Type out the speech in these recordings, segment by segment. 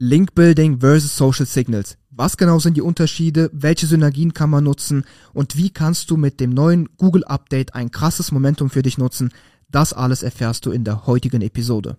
Link Building versus Social Signals. Was genau sind die Unterschiede? Welche Synergien kann man nutzen? Und wie kannst du mit dem neuen Google Update ein krasses Momentum für dich nutzen? Das alles erfährst du in der heutigen Episode.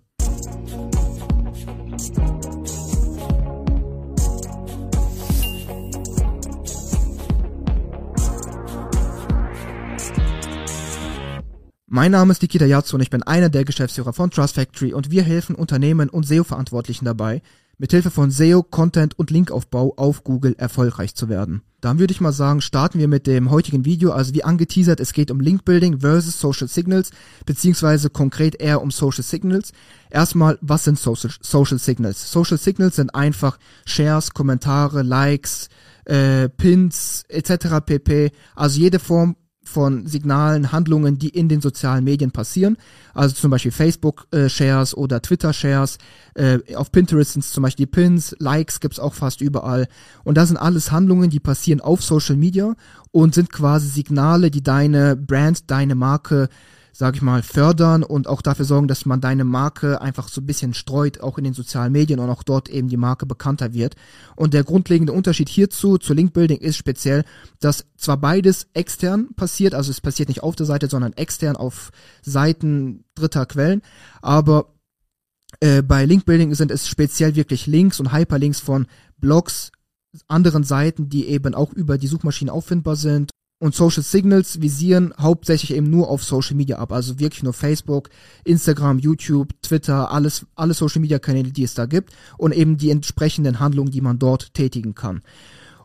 Mein Name ist Nikita Yatsu und ich bin einer der Geschäftsführer von Trust Factory und wir helfen Unternehmen und SEO-Verantwortlichen dabei, mithilfe von SEO, Content und Linkaufbau auf Google erfolgreich zu werden. Dann würde ich mal sagen, starten wir mit dem heutigen Video. Also wie angeteasert, es geht um Link Building versus Social Signals, beziehungsweise konkret eher um Social Signals. Erstmal, was sind Social, Social Signals? Social Signals sind einfach Shares, Kommentare, Likes, äh, Pins etc. pp. Also jede Form von Signalen, Handlungen, die in den sozialen Medien passieren. Also zum Beispiel Facebook-Shares äh, oder Twitter-Shares. Äh, auf Pinterest sind zum Beispiel Pins, Likes gibt's auch fast überall. Und das sind alles Handlungen, die passieren auf Social Media und sind quasi Signale, die deine Brand, deine Marke sag ich mal, fördern und auch dafür sorgen, dass man deine Marke einfach so ein bisschen streut, auch in den sozialen Medien und auch dort eben die Marke bekannter wird. Und der grundlegende Unterschied hierzu, zu Linkbuilding, ist speziell, dass zwar beides extern passiert, also es passiert nicht auf der Seite, sondern extern auf Seiten dritter Quellen, aber äh, bei Linkbuilding sind es speziell wirklich Links und Hyperlinks von Blogs, anderen Seiten, die eben auch über die Suchmaschine auffindbar sind und Social Signals visieren hauptsächlich eben nur auf Social Media ab, also wirklich nur Facebook, Instagram, YouTube, Twitter, alles, alle Social Media Kanäle, die es da gibt und eben die entsprechenden Handlungen, die man dort tätigen kann.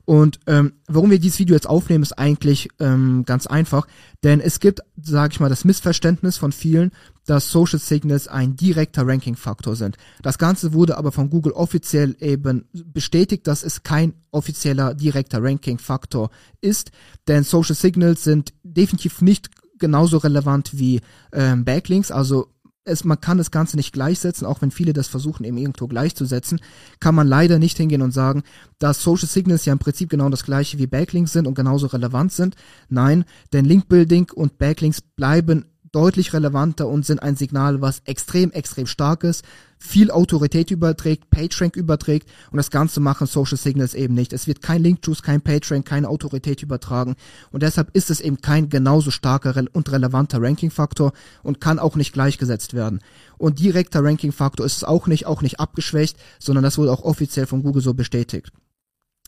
Und ähm, warum wir dieses Video jetzt aufnehmen, ist eigentlich ähm, ganz einfach, denn es gibt, sage ich mal, das Missverständnis von vielen, dass Social Signals ein direkter Ranking-Faktor sind. Das Ganze wurde aber von Google offiziell eben bestätigt, dass es kein offizieller direkter Ranking-Faktor ist, denn Social Signals sind definitiv nicht genauso relevant wie ähm, Backlinks, also es, man kann das Ganze nicht gleichsetzen, auch wenn viele das versuchen, eben irgendwo gleichzusetzen, kann man leider nicht hingehen und sagen, dass Social Signals ja im Prinzip genau das gleiche wie Backlinks sind und genauso relevant sind. Nein, denn Linkbuilding und Backlinks bleiben deutlich relevanter und sind ein Signal, was extrem, extrem stark ist, viel Autorität überträgt, PageRank überträgt und das Ganze machen Social Signals eben nicht. Es wird kein Link-Juice, kein PageRank, keine Autorität übertragen und deshalb ist es eben kein genauso starker und relevanter Ranking-Faktor und kann auch nicht gleichgesetzt werden. Und direkter Ranking-Faktor ist es auch nicht, auch nicht abgeschwächt, sondern das wurde auch offiziell von Google so bestätigt.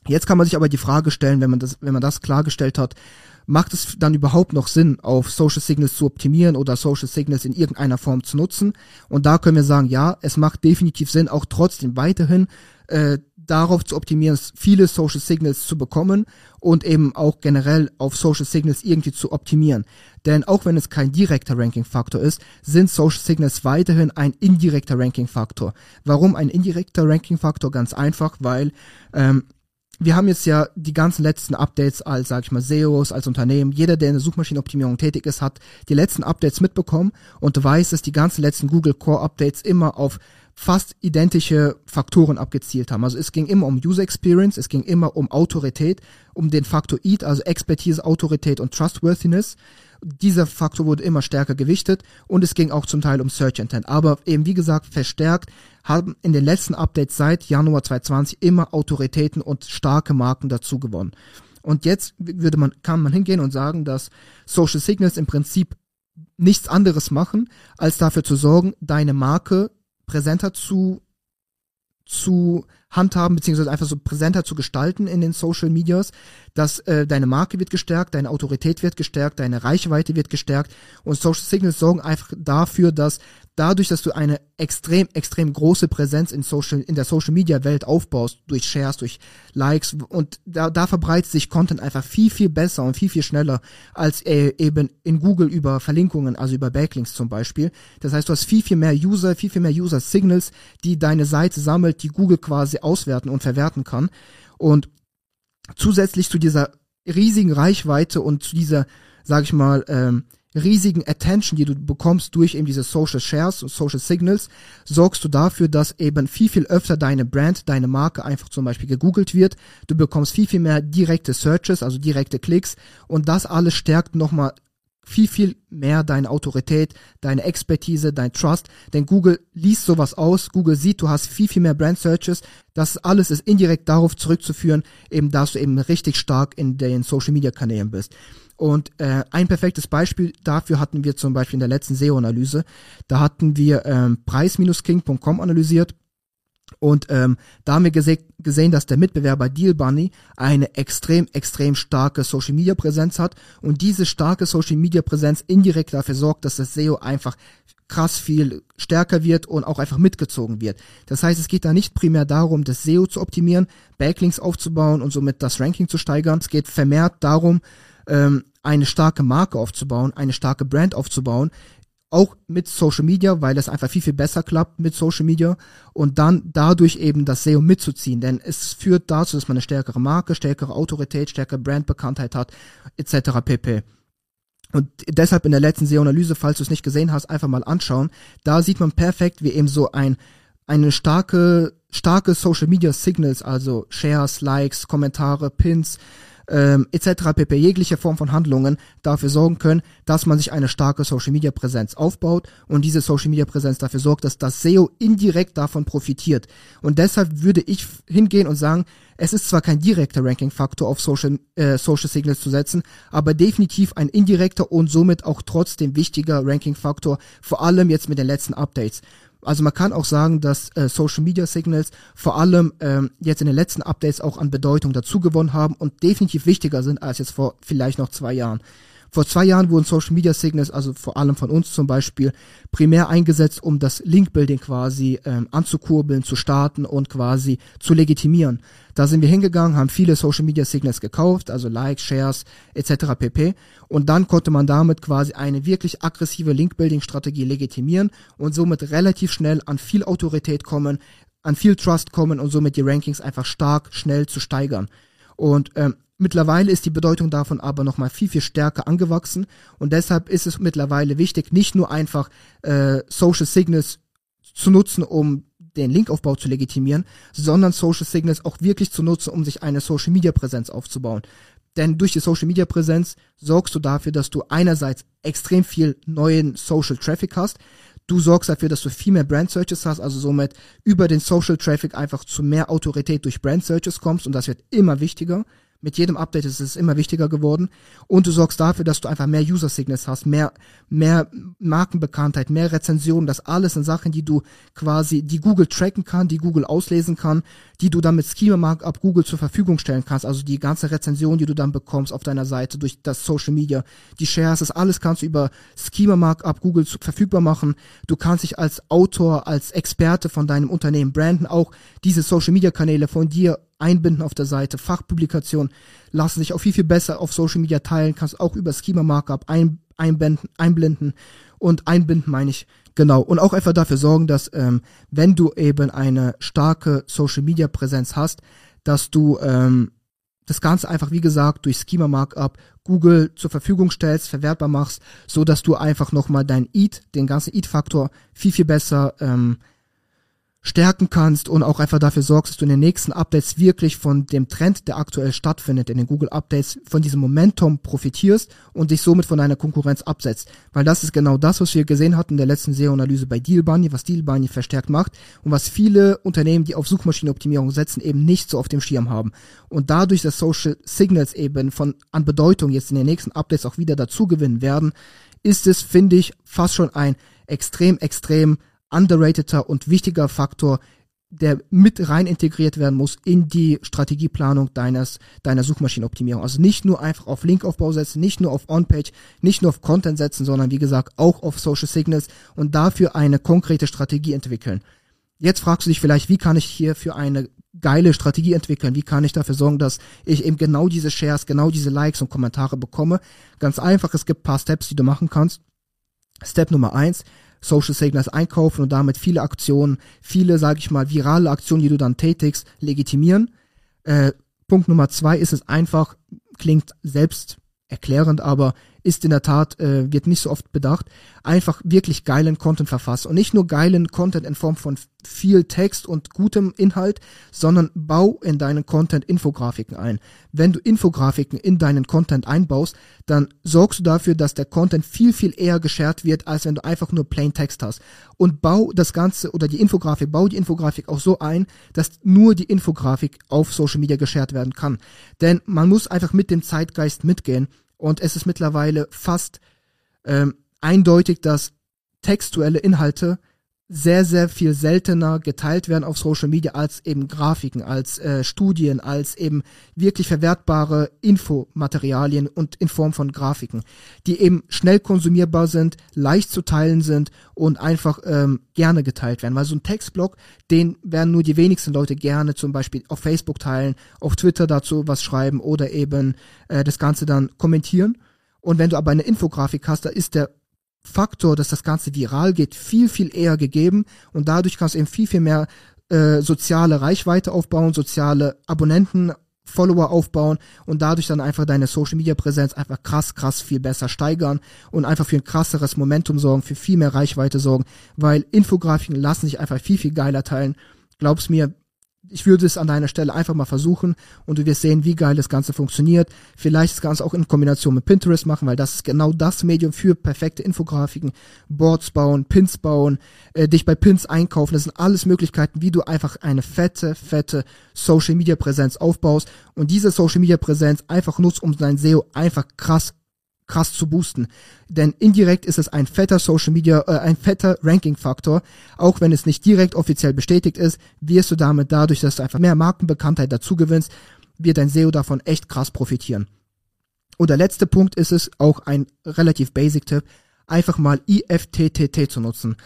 Jetzt kann man sich aber die Frage stellen, wenn man das, wenn man das klargestellt hat, macht es dann überhaupt noch Sinn, auf Social Signals zu optimieren oder Social Signals in irgendeiner Form zu nutzen? Und da können wir sagen, ja, es macht definitiv Sinn, auch trotzdem weiterhin äh, darauf zu optimieren, viele Social Signals zu bekommen und eben auch generell auf Social Signals irgendwie zu optimieren. Denn auch wenn es kein direkter Ranking-Faktor ist, sind Social Signals weiterhin ein indirekter Ranking-Faktor. Warum ein indirekter Ranking-Faktor? Ganz einfach, weil ähm, wir haben jetzt ja die ganzen letzten Updates als, sag ich mal, SEOs, als Unternehmen, jeder, der in der Suchmaschinenoptimierung tätig ist, hat die letzten Updates mitbekommen und weiß, dass die ganzen letzten Google Core Updates immer auf fast identische Faktoren abgezielt haben. Also es ging immer um User Experience, es ging immer um Autorität, um den Faktor EAT, also Expertise, Autorität und Trustworthiness dieser Faktor wurde immer stärker gewichtet und es ging auch zum Teil um Search Intent. Aber eben wie gesagt, verstärkt haben in den letzten Updates seit Januar 2020 immer Autoritäten und starke Marken dazu gewonnen. Und jetzt würde man, kann man hingehen und sagen, dass Social Signals im Prinzip nichts anderes machen, als dafür zu sorgen, deine Marke präsenter zu zu handhaben, beziehungsweise einfach so präsenter zu gestalten in den Social Medias, dass äh, deine Marke wird gestärkt, deine Autorität wird gestärkt, deine Reichweite wird gestärkt und Social Signals sorgen einfach dafür, dass dadurch, dass du eine extrem, extrem große Präsenz in Social, in der Social Media Welt aufbaust, durch Shares, durch Likes und da, da verbreitet sich Content einfach viel, viel besser und viel, viel schneller als äh, eben in Google über Verlinkungen, also über Backlinks zum Beispiel. Das heißt, du hast viel, viel mehr User, viel, viel mehr User Signals, die deine Seite sammelt, die Google quasi auswerten und verwerten kann. Und zusätzlich zu dieser riesigen Reichweite und zu dieser, sag ich mal, ähm, riesigen Attention, die du bekommst durch eben diese Social Shares und Social Signals, sorgst du dafür, dass eben viel, viel öfter deine Brand, deine Marke einfach zum Beispiel gegoogelt wird. Du bekommst viel, viel mehr direkte Searches, also direkte Klicks und das alles stärkt nochmal viel, viel mehr deine Autorität, deine Expertise, dein Trust. Denn Google liest sowas aus. Google sieht, du hast viel, viel mehr Brand Searches. Das alles ist indirekt darauf zurückzuführen, eben, dass du eben richtig stark in den Social Media Kanälen bist. Und äh, ein perfektes Beispiel dafür hatten wir zum Beispiel in der letzten SEO-Analyse. Da hatten wir ähm, preis-king.com analysiert und ähm, da haben wir gese gesehen, dass der Mitbewerber Deal Bunny eine extrem, extrem starke Social Media Präsenz hat und diese starke Social Media Präsenz indirekt dafür sorgt, dass das SEO einfach krass viel stärker wird und auch einfach mitgezogen wird. Das heißt, es geht da nicht primär darum, das SEO zu optimieren, Backlinks aufzubauen und somit das Ranking zu steigern. Es geht vermehrt darum, ähm, eine starke Marke aufzubauen, eine starke Brand aufzubauen, auch mit Social Media, weil das einfach viel, viel besser klappt mit Social Media und dann dadurch eben das SEO mitzuziehen, denn es führt dazu, dass man eine stärkere Marke, stärkere Autorität, stärkere Brandbekanntheit hat, etc. pp. Und deshalb in der letzten SEO-Analyse, falls du es nicht gesehen hast, einfach mal anschauen. Da sieht man perfekt, wie eben so ein eine starke starke Social Media Signals, also Shares, Likes, Kommentare, Pins, ähm, etc. pp. jegliche Form von Handlungen dafür sorgen können, dass man sich eine starke Social Media Präsenz aufbaut und diese Social Media Präsenz dafür sorgt, dass das SEO indirekt davon profitiert. Und deshalb würde ich hingehen und sagen, es ist zwar kein direkter Ranking-Faktor auf Social, äh, Social Signals zu setzen, aber definitiv ein indirekter und somit auch trotzdem wichtiger Ranking-Faktor, vor allem jetzt mit den letzten Updates. Also man kann auch sagen, dass äh, Social Media Signals vor allem ähm, jetzt in den letzten Updates auch an Bedeutung dazugewonnen haben und definitiv wichtiger sind als jetzt vor vielleicht noch zwei Jahren. Vor zwei Jahren wurden Social Media Signals, also vor allem von uns zum Beispiel, primär eingesetzt, um das Link-Building quasi ähm, anzukurbeln, zu starten und quasi zu legitimieren. Da sind wir hingegangen, haben viele Social Media Signals gekauft, also Likes, Shares etc. pp. Und dann konnte man damit quasi eine wirklich aggressive Link-Building-Strategie legitimieren und somit relativ schnell an viel Autorität kommen, an viel Trust kommen und somit die Rankings einfach stark, schnell zu steigern. Und ähm, Mittlerweile ist die Bedeutung davon aber nochmal viel, viel stärker angewachsen und deshalb ist es mittlerweile wichtig, nicht nur einfach äh, Social Signals zu nutzen, um den Linkaufbau zu legitimieren, sondern Social Signals auch wirklich zu nutzen, um sich eine Social Media Präsenz aufzubauen. Denn durch die Social Media Präsenz sorgst du dafür, dass du einerseits extrem viel neuen Social Traffic hast. Du sorgst dafür, dass du viel mehr Brand Searches hast, also somit über den Social Traffic einfach zu mehr Autorität durch Brand Searches kommst und das wird immer wichtiger. Mit jedem Update ist es immer wichtiger geworden und du sorgst dafür, dass du einfach mehr User Signals hast, mehr, mehr Markenbekanntheit, mehr Rezensionen. Das alles sind Sachen, die du quasi, die Google tracken kann, die Google auslesen kann, die du dann mit Schema Markup Google zur Verfügung stellen kannst. Also die ganze Rezension, die du dann bekommst auf deiner Seite durch das Social Media, die Shares, das alles kannst du über Schema Markup Google verfügbar machen. Du kannst dich als Autor, als Experte von deinem Unternehmen branden, auch diese Social Media Kanäle von dir einbinden auf der Seite. Fachpublikationen lassen sich auch viel, viel besser auf Social Media teilen, kannst auch über Schema Markup ein, einbinden, einblenden und einbinden meine ich. Genau. Und auch einfach dafür sorgen, dass ähm, wenn du eben eine starke Social Media Präsenz hast, dass du ähm, das Ganze einfach, wie gesagt, durch Schema Markup Google zur Verfügung stellst, verwertbar machst, so dass du einfach nochmal dein EAT, den ganzen EAT-Faktor viel, viel besser ähm, stärken kannst und auch einfach dafür sorgst, dass du in den nächsten Updates wirklich von dem Trend, der aktuell stattfindet, in den Google Updates, von diesem Momentum profitierst und dich somit von deiner Konkurrenz absetzt. Weil das ist genau das, was wir gesehen hatten in der letzten SEO-Analyse bei DealBunny, was DealBunny verstärkt macht und was viele Unternehmen, die auf Suchmaschinenoptimierung setzen, eben nicht so auf dem Schirm haben. Und dadurch, dass Social Signals eben von an Bedeutung jetzt in den nächsten Updates auch wieder dazu gewinnen werden, ist es, finde ich, fast schon ein extrem, extrem underrateder und wichtiger Faktor, der mit rein integriert werden muss in die Strategieplanung deines, deiner Suchmaschinenoptimierung. Also nicht nur einfach auf Linkaufbau setzen, nicht nur auf On-Page, nicht nur auf Content setzen, sondern wie gesagt auch auf Social Signals und dafür eine konkrete Strategie entwickeln. Jetzt fragst du dich vielleicht, wie kann ich hier für eine geile Strategie entwickeln? Wie kann ich dafür sorgen, dass ich eben genau diese Shares, genau diese Likes und Kommentare bekomme? Ganz einfach, es gibt paar Steps, die du machen kannst. Step Nummer eins, Social Signals einkaufen und damit viele Aktionen, viele, sage ich mal, virale Aktionen, die du dann tätigst, legitimieren. Äh, Punkt Nummer zwei ist es einfach, klingt selbst erklärend, aber ist in der Tat, äh, wird nicht so oft bedacht, einfach wirklich geilen Content verfassen. Und nicht nur geilen Content in Form von viel Text und gutem Inhalt, sondern bau in deinen Content Infografiken ein. Wenn du Infografiken in deinen Content einbaust, dann sorgst du dafür, dass der Content viel, viel eher geshared wird, als wenn du einfach nur plain Text hast. Und bau das Ganze oder die Infografik, bau die Infografik auch so ein, dass nur die Infografik auf Social Media geshared werden kann. Denn man muss einfach mit dem Zeitgeist mitgehen und es ist mittlerweile fast ähm, eindeutig, dass textuelle Inhalte sehr, sehr viel seltener geteilt werden auf Social Media als eben Grafiken, als äh, Studien, als eben wirklich verwertbare Infomaterialien und in Form von Grafiken, die eben schnell konsumierbar sind, leicht zu teilen sind und einfach ähm, gerne geteilt werden. Weil so ein Textblock, den werden nur die wenigsten Leute gerne zum Beispiel auf Facebook teilen, auf Twitter dazu was schreiben oder eben äh, das Ganze dann kommentieren. Und wenn du aber eine Infografik hast, da ist der Faktor, dass das Ganze viral geht, viel, viel eher gegeben und dadurch kannst du eben viel, viel mehr äh, soziale Reichweite aufbauen, soziale Abonnenten, Follower aufbauen und dadurch dann einfach deine Social Media Präsenz einfach krass, krass viel besser steigern und einfach für ein krasseres Momentum sorgen, für viel mehr Reichweite sorgen, weil Infografiken lassen sich einfach viel, viel geiler teilen. Glaub's mir, ich würde es an deiner Stelle einfach mal versuchen und du wirst sehen, wie geil das Ganze funktioniert. Vielleicht das Ganze auch in Kombination mit Pinterest machen, weil das ist genau das Medium für perfekte Infografiken, Boards bauen, Pins bauen, äh, dich bei Pins einkaufen. Das sind alles Möglichkeiten, wie du einfach eine fette, fette Social Media Präsenz aufbaust und diese Social Media Präsenz einfach nutzt, um dein SEO einfach krass krass zu boosten. Denn indirekt ist es ein fetter Social Media, äh, ein fetter Ranking-Faktor. Auch wenn es nicht direkt offiziell bestätigt ist, wirst du damit dadurch, dass du einfach mehr Markenbekanntheit dazu gewinnst, wird dein SEO davon echt krass profitieren. Und der letzte Punkt ist es, auch ein relativ basic-Tipp, einfach mal IFTTT zu nutzen.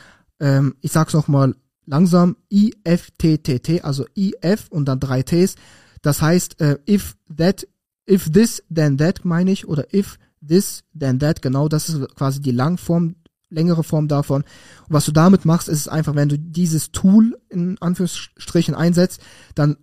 Ähm, ich sag's noch mal langsam, IFTTT, also IF und dann drei Ts. Das heißt, äh, if that, if this, then that meine ich, oder if this, then that, genau, das ist quasi die Langform, längere Form davon. Und was du damit machst, ist einfach, wenn du dieses Tool in Anführungsstrichen einsetzt, dann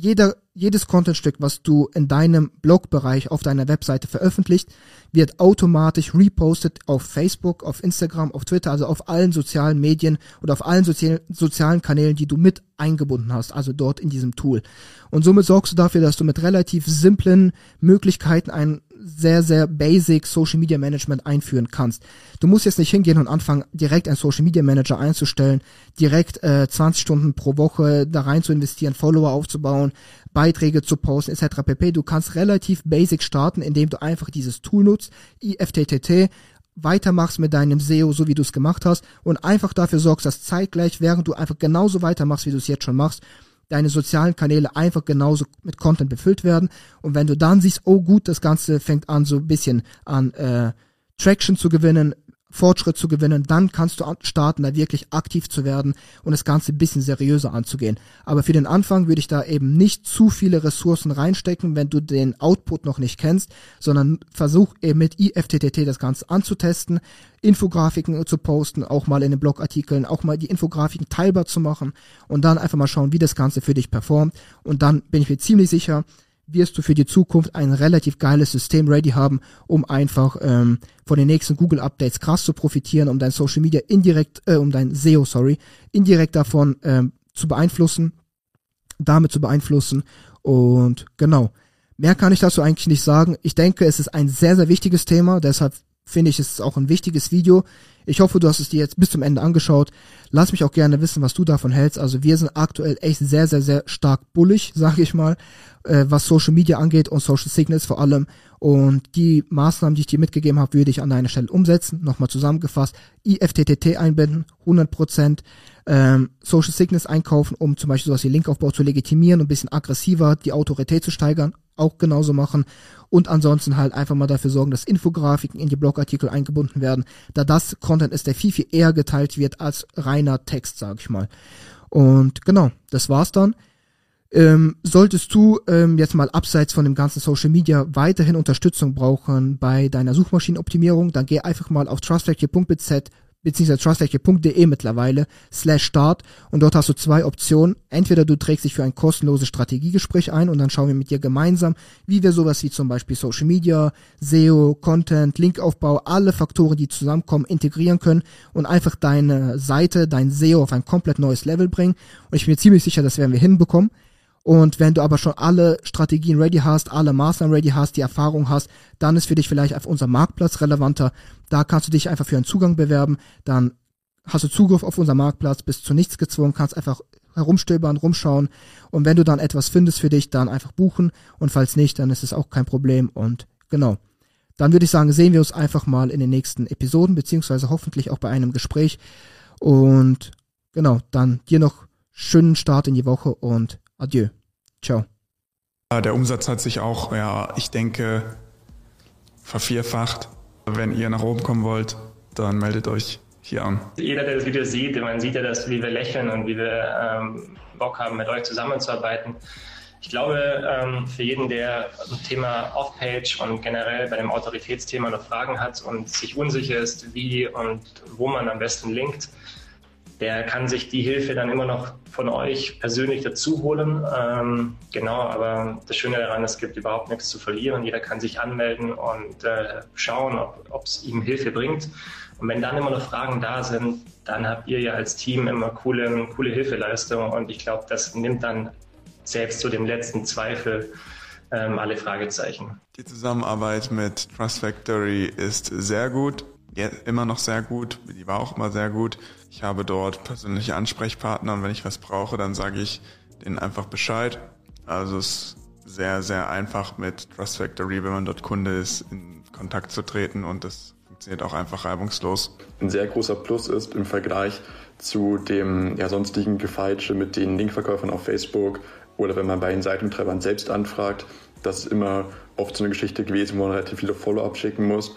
jeder, jedes Contentstück, was du in deinem Blogbereich auf deiner Webseite veröffentlicht, wird automatisch repostet auf Facebook, auf Instagram, auf Twitter, also auf allen sozialen Medien oder auf allen sozialen, sozialen Kanälen, die du mit eingebunden hast, also dort in diesem Tool. Und somit sorgst du dafür, dass du mit relativ simplen Möglichkeiten ein sehr, sehr basic Social Media Management einführen kannst. Du musst jetzt nicht hingehen und anfangen, direkt einen Social Media Manager einzustellen, direkt äh, 20 Stunden pro Woche da rein zu investieren, Follower aufzubauen, Beiträge zu posten, etc. pp. Du kannst relativ basic starten, indem du einfach dieses Tool nutzt, IFTTT, weitermachst mit deinem SEO, so wie du es gemacht hast, und einfach dafür sorgst, dass zeitgleich, während du einfach genauso weitermachst, wie du es jetzt schon machst, deine sozialen Kanäle einfach genauso mit Content befüllt werden. Und wenn du dann siehst, oh gut, das Ganze fängt an so ein bisschen an äh, Traction zu gewinnen, Fortschritt zu gewinnen, dann kannst du starten, da wirklich aktiv zu werden und das Ganze ein bisschen seriöser anzugehen. Aber für den Anfang würde ich da eben nicht zu viele Ressourcen reinstecken, wenn du den Output noch nicht kennst, sondern versuch eben mit IFTTT das Ganze anzutesten, Infografiken zu posten, auch mal in den Blogartikeln, auch mal die Infografiken teilbar zu machen und dann einfach mal schauen, wie das Ganze für dich performt. Und dann bin ich mir ziemlich sicher, wirst du für die Zukunft ein relativ geiles System ready haben, um einfach ähm, von den nächsten Google Updates krass zu profitieren, um dein Social Media indirekt, äh, um dein SEO, sorry, indirekt davon ähm, zu beeinflussen, damit zu beeinflussen und genau. Mehr kann ich dazu eigentlich nicht sagen. Ich denke, es ist ein sehr, sehr wichtiges Thema, deshalb finde ich, es ist auch ein wichtiges Video. Ich hoffe, du hast es dir jetzt bis zum Ende angeschaut. Lass mich auch gerne wissen, was du davon hältst. Also wir sind aktuell echt sehr, sehr, sehr stark bullig, sage ich mal, äh, was Social Media angeht und Social Signals vor allem. Und die Maßnahmen, die ich dir mitgegeben habe, würde ich an deiner Stelle umsetzen. Nochmal zusammengefasst, IFTTT einbinden, 100%. Ähm, Social Signals einkaufen, um zum Beispiel sowas wie Linkaufbau zu legitimieren und ein bisschen aggressiver die Autorität zu steigern, auch genauso machen und ansonsten halt einfach mal dafür sorgen, dass Infografiken in die Blogartikel eingebunden werden, da das Content ist, der viel, viel eher geteilt wird als reiner Text, sag ich mal. Und genau, das war's dann. Ähm, solltest du ähm, jetzt mal abseits von dem ganzen Social Media weiterhin Unterstützung brauchen bei deiner Suchmaschinenoptimierung, dann geh einfach mal auf trustfactory.bz beziehungsweise trustfactory.de mittlerweile, slash start und dort hast du zwei Optionen. Entweder du trägst dich für ein kostenloses Strategiegespräch ein und dann schauen wir mit dir gemeinsam, wie wir sowas wie zum Beispiel Social Media, SEO, Content, Linkaufbau, alle Faktoren, die zusammenkommen, integrieren können und einfach deine Seite, dein SEO auf ein komplett neues Level bringen. Und ich bin mir ziemlich sicher, das werden wir hinbekommen. Und wenn du aber schon alle Strategien ready hast, alle Maßnahmen ready hast, die Erfahrung hast, dann ist für dich vielleicht auf unser Marktplatz relevanter. Da kannst du dich einfach für einen Zugang bewerben. Dann hast du Zugriff auf unser Marktplatz, bist zu nichts gezwungen, kannst einfach herumstöbern, rumschauen. Und wenn du dann etwas findest für dich, dann einfach buchen. Und falls nicht, dann ist es auch kein Problem. Und genau. Dann würde ich sagen, sehen wir uns einfach mal in den nächsten Episoden, beziehungsweise hoffentlich auch bei einem Gespräch. Und genau, dann dir noch schönen Start in die Woche und adieu. Ciao. Der Umsatz hat sich auch, ja, ich denke, vervierfacht. Wenn ihr nach oben kommen wollt, dann meldet euch hier an. Jeder, der das Video sieht, man sieht ja, dass, wie wir lächeln und wie wir ähm, Bock haben, mit euch zusammenzuarbeiten. Ich glaube, ähm, für jeden, der zum Thema Off-Page und generell bei dem Autoritätsthema noch Fragen hat und sich unsicher ist, wie und wo man am besten linkt, der kann sich die Hilfe dann immer noch von euch persönlich dazu holen. Ähm, genau, aber das Schöne daran, es gibt überhaupt nichts zu verlieren. Jeder kann sich anmelden und äh, schauen, ob es ihm Hilfe bringt. Und wenn dann immer noch Fragen da sind, dann habt ihr ja als Team immer coole, coole Hilfeleistung. Und ich glaube, das nimmt dann selbst zu dem letzten Zweifel ähm, alle Fragezeichen. Die Zusammenarbeit mit Trust Factory ist sehr gut immer noch sehr gut, die war auch immer sehr gut. Ich habe dort persönliche Ansprechpartner und wenn ich was brauche, dann sage ich denen einfach Bescheid. Also es ist sehr, sehr einfach mit Trust Factory, wenn man dort Kunde ist, in Kontakt zu treten und das funktioniert auch einfach reibungslos. Ein sehr großer Plus ist im Vergleich zu dem ja, sonstigen Gefeitsche mit den Linkverkäufern auf Facebook oder wenn man bei den Seitentreibern selbst anfragt, das ist immer oft so eine Geschichte gewesen, wo man relativ viele Follow-up schicken muss